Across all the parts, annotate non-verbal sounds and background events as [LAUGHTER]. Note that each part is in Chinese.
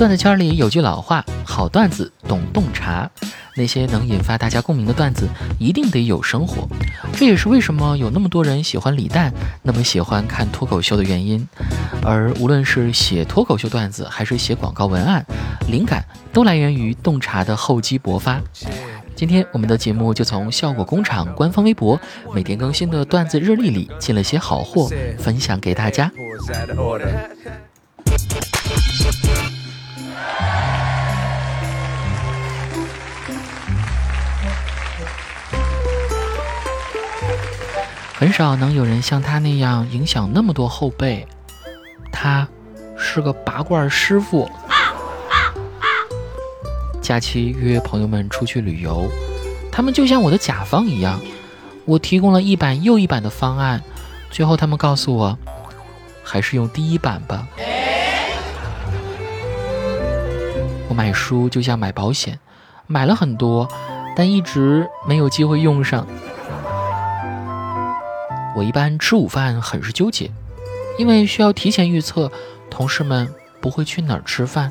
段子圈里有句老话：“好段子懂洞察。”那些能引发大家共鸣的段子，一定得有生活。这也是为什么有那么多人喜欢李诞，那么喜欢看脱口秀的原因。而无论是写脱口秀段子，还是写广告文案，灵感都来源于洞察的厚积薄发。今天我们的节目就从效果工厂官方微博每天更新的段子日历里进了些好货，分享给大家。很少能有人像他那样影响那么多后辈。他是个拔罐师傅。假期约朋友们出去旅游，他们就像我的甲方一样，我提供了一版又一版的方案，最后他们告诉我，还是用第一版吧。我买书就像买保险，买了很多，但一直没有机会用上。我一般吃午饭很是纠结，因为需要提前预测同事们不会去哪儿吃饭。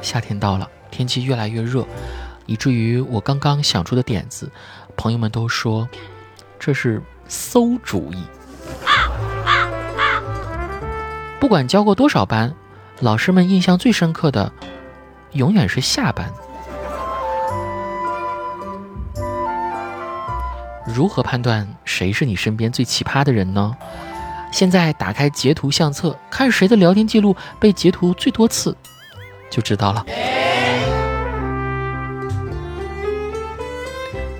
夏天到了，天气越来越热，以至于我刚刚想出的点子，朋友们都说这是馊主意。不管教过多少班，老师们印象最深刻的，永远是下班。如何判断谁是你身边最奇葩的人呢？现在打开截图相册，看谁的聊天记录被截图最多次。就知道了。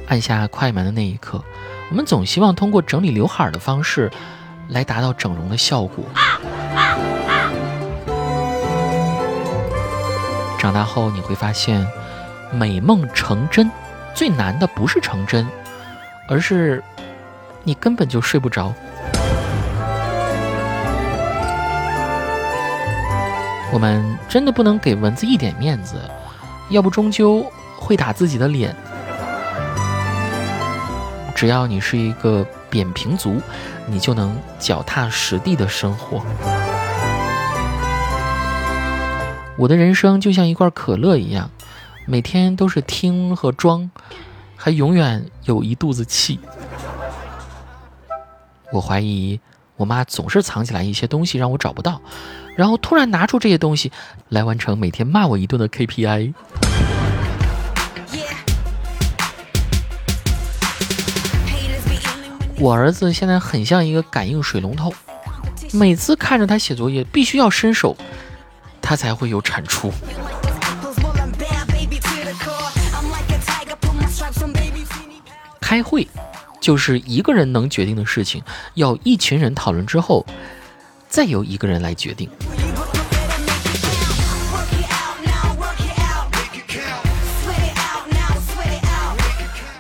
按下快门的那一刻，我们总希望通过整理刘海的方式，来达到整容的效果。长大后你会发现，美梦成真，最难的不是成真，而是你根本就睡不着。我们真的不能给蚊子一点面子，要不终究会打自己的脸。只要你是一个扁平足，你就能脚踏实地的生活。我的人生就像一罐可乐一样，每天都是听和装，还永远有一肚子气。我怀疑我妈总是藏起来一些东西让我找不到。然后突然拿出这些东西来完成每天骂我一顿的 KPI。我儿子现在很像一个感应水龙头，每次看着他写作业，必须要伸手，他才会有产出。开会就是一个人能决定的事情，要一群人讨论之后。再由一个人来决定。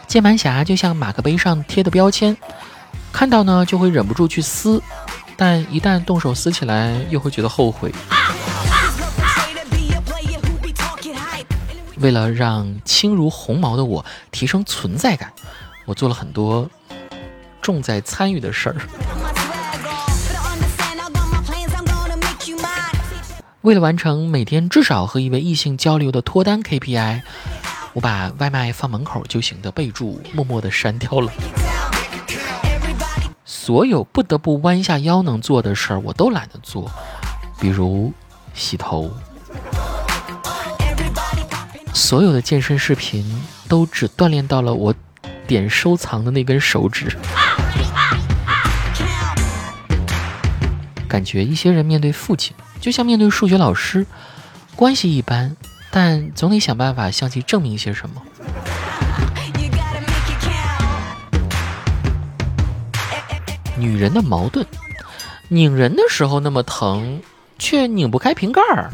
键盘侠就像马克杯上贴的标签，看到呢就会忍不住去撕，但一旦动手撕起来，又会觉得后悔。为了让轻如鸿毛的我提升存在感，我做了很多重在参与的事儿。为了完成每天至少和一位异性交流的脱单 KPI，我把外卖放门口就行的备注默默的删掉了。所有不得不弯下腰能做的事儿，我都懒得做，比如洗头。所有的健身视频都只锻炼到了我点收藏的那根手指。感觉一些人面对父亲。就像面对数学老师，关系一般，但总得想办法向其证明些什么。女人的矛盾，拧人的时候那么疼，却拧不开瓶盖儿。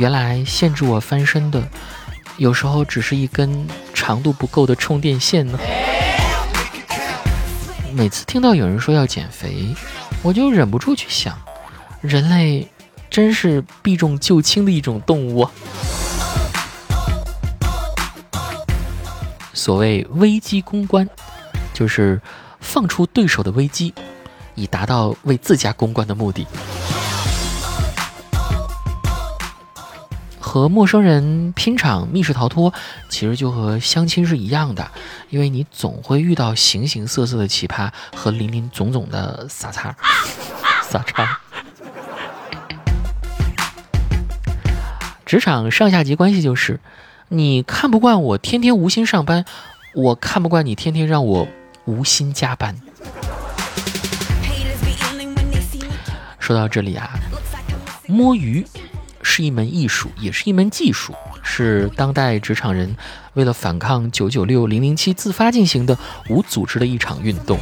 原来限制我翻身的，有时候只是一根长度不够的充电线呢。每次听到有人说要减肥，我就忍不住去想，人类真是避重就轻的一种动物。所谓危机公关，就是放出对手的危机，以达到为自家公关的目的。和陌生人拼场密室逃脱，其实就和相亲是一样的，因为你总会遇到形形色色的奇葩和林林总总的傻 [LAUGHS] 叉，傻叉。职场上下级关系就是，你看不惯我天天无心上班，我看不惯你天天让我无心加班。说到这里啊，摸鱼。是一门艺术，也是一门技术，是当代职场人为了反抗九九六、零零七自发进行的无组织的一场运动。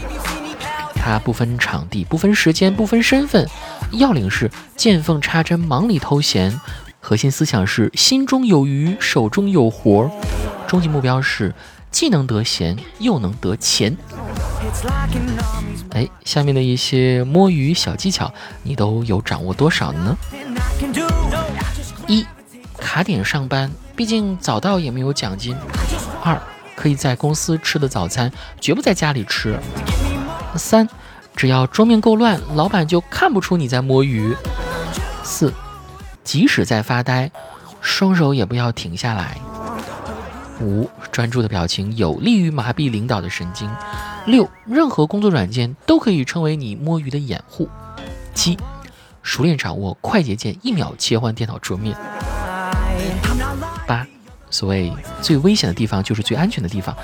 它不分场地、不分时间、不分身份，要领是见缝插针、忙里偷闲，核心思想是心中有余、手中有活儿，终极目标是既能得闲又能得钱。哎，下面的一些摸鱼小技巧，你都有掌握多少呢？一，卡点上班，毕竟早到也没有奖金。二，可以在公司吃的早餐，绝不在家里吃。三，只要桌面够乱，老板就看不出你在摸鱼。四，即使在发呆，双手也不要停下来。五，专注的表情有利于麻痹领导的神经。六，任何工作软件都可以成为你摸鱼的掩护。七。熟练掌握快捷键，一秒切换电脑桌面。八，所谓最危险的地方就是最安全的地方，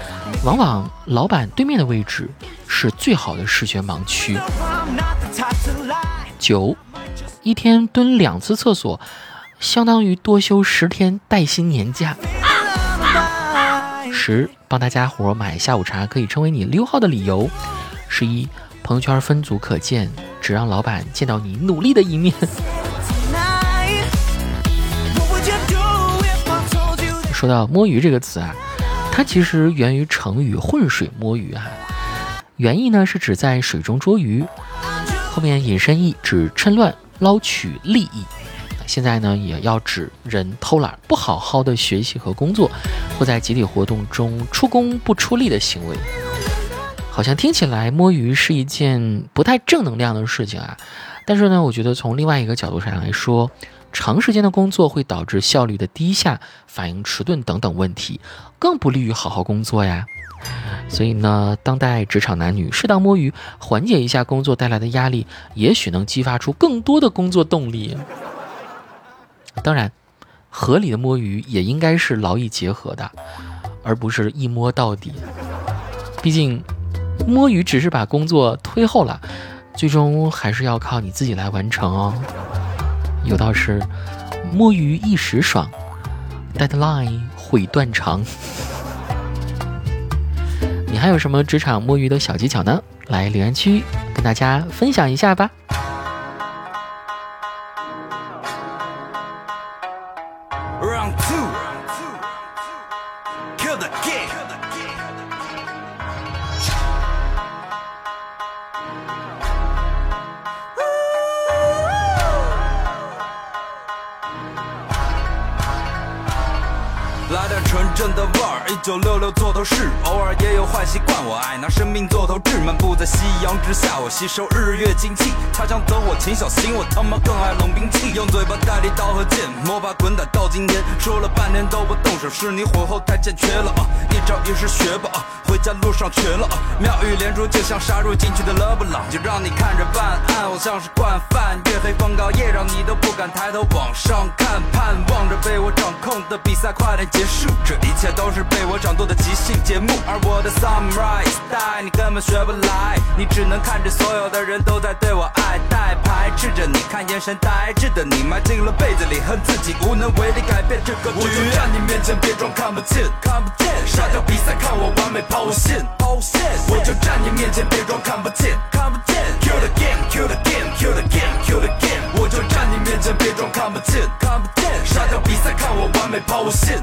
往往老板对面的位置是最好的视觉盲区。九，一天蹲两次厕所，相当于多休十天带薪年假。十，帮大家伙买下午茶可以成为你溜号的理由。十一。朋友圈分组可见，只让老板见到你努力的一面。[LAUGHS] 说到摸鱼这个词啊，它其实源于成语“浑水摸鱼”啊，原意呢是指在水中捉鱼，后面引申义指趁乱捞取利益。现在呢也要指人偷懒、不好好的学习和工作，或在集体活动中出工不出力的行为。好像听起来摸鱼是一件不太正能量的事情啊，但是呢，我觉得从另外一个角度上来说，长时间的工作会导致效率的低下、反应迟钝等等问题，更不利于好好工作呀。所以呢，当代职场男女适当摸鱼，缓解一下工作带来的压力，也许能激发出更多的工作动力。当然，合理的摸鱼也应该是劳逸结合的，而不是一摸到底。毕竟。摸鱼只是把工作推后了，最终还是要靠你自己来完成哦。有道是，摸鱼一时爽，deadline 会断肠。你还有什么职场摸鱼的小技巧呢？来留言区跟大家分享一下吧。真的味儿，一九六六做头事，偶尔也有坏习惯。我爱拿生命做头掷，漫步在夕阳之下，我吸收日月精气。他将走我请小心，我他妈更爱龙。用嘴巴代替刀和剑，摸爬滚打到今天，说了半天都不动手，是你火候太欠缺了啊！一招一式学吧，回家路上瘸了啊！妙语连珠，就像杀入禁区的勒布朗，就让你看着办案，我像是惯犯。月黑风高夜，让你都不敢抬头往上看，盼望着被我掌控的比赛快点结束。这一切都是被我。掌舵的即兴节目，而我的 samurai style 你根本学不来，你只能看着所有的人都在对我爱戴，排斥着你，看眼神呆滞的你，埋进了被子里，恨自己无能为力改变这个局。我就站你面前，别装看不见，看不见。杀掉比赛，看我完美抛线，抛线。我就站你面前，别装看不见，看不见。Kill the game, kill the game, kill the game, kill the game。我就站你面前，别装看不见，看不见。杀掉比赛，看我完美抛线，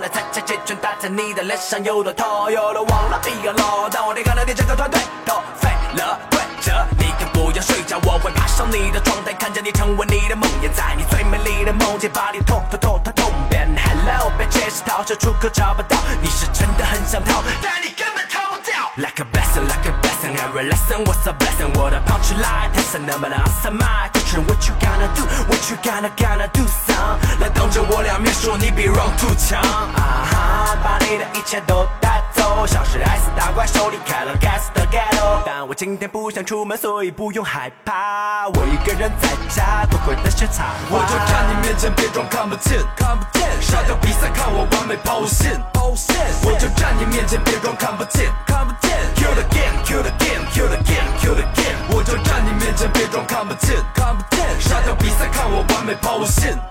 来参加这拳打在你的脸上，有多痛，有多忘了 Be alone。当我离开了你，整个团队都废了，跪着，你可不要睡。觉，我会爬上你的窗台，看见你成为你的梦魇，在你最美丽的梦境把你痛痛痛痛痛扁。Hello，别解释，逃生出口找不到，你是真的很想逃，但你根本逃不掉。Like a blessing, like a blessing, every lesson was a blessing. 我的 punch line，天生能不能 answer my question？What you gonna do? What you gonna gonna do? Son，当着我俩面说你比 Wrong too 强。啊哈，把你的一切都带走，像是爱死大怪兽离开了 gas 的 ghetto。但我今天不想出门，所以不用害怕，我一个人在家多亏的是插画。我就站你面前，别装看不见，看不见。杀掉比赛，看我完美抛线，抛线。我就站你面前，别装看不见，看不见。Kill the game, kill the game, kill the game, kill the game。我就站你面前，别装看不见，看不见。杀掉比赛，看我完美抛线，抛线。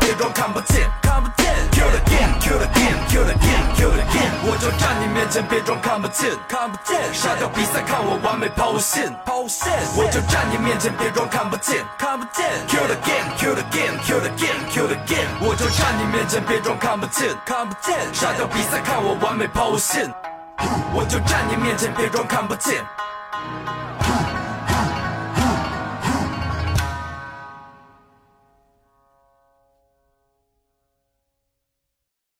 别装看不见，看不见。Kill the game, kill the game, kill the game, kill the game。我就站你面前，别装看不见，看不见。杀掉比赛，看我完美抛物线，抛物线。我就站你面前，别装看不见，看不见。Kill the game, kill the game, kill the game, kill the game。我就站你面前，别装看不见，看不见。杀掉比赛，看我完美抛物线。我就站你面前，别装看不见。